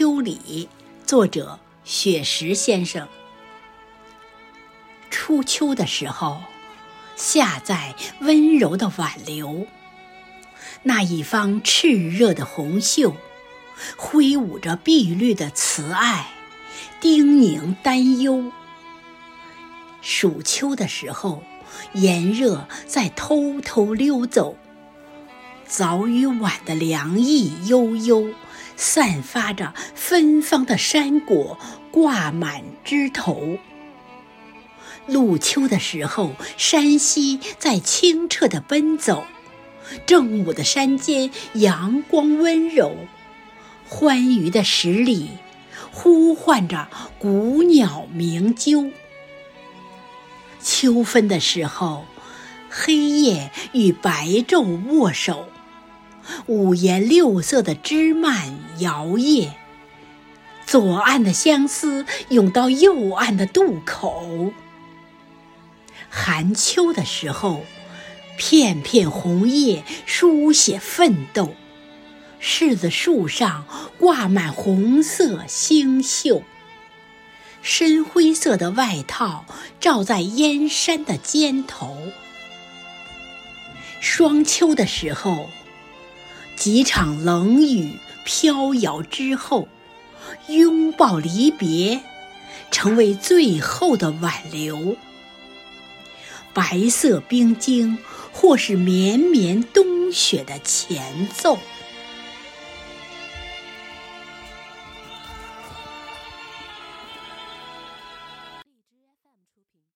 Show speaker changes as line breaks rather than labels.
秋里，作者雪石先生。初秋的时候，夏在温柔的挽留，那一方炽热的红袖，挥舞着碧绿的慈爱，叮咛担忧。暑秋的时候，炎热在偷偷溜走。早与晚的凉意悠悠，散发着芬芳的山果挂满枝头。入秋的时候，山溪在清澈的奔走，正午的山间阳光温柔，欢愉的十里呼唤着古鸟鸣啾。秋分的时候，黑夜与白昼握手。五颜六色的枝蔓摇曳，左岸的相思涌到右岸的渡口。寒秋的时候，片片红叶书写奋斗，柿子树上挂满红色星宿。深灰色的外套罩在燕山的肩头。霜秋的时候。几场冷雨飘摇之后，拥抱离别，成为最后的挽留。白色冰晶，或是绵绵冬雪的前奏。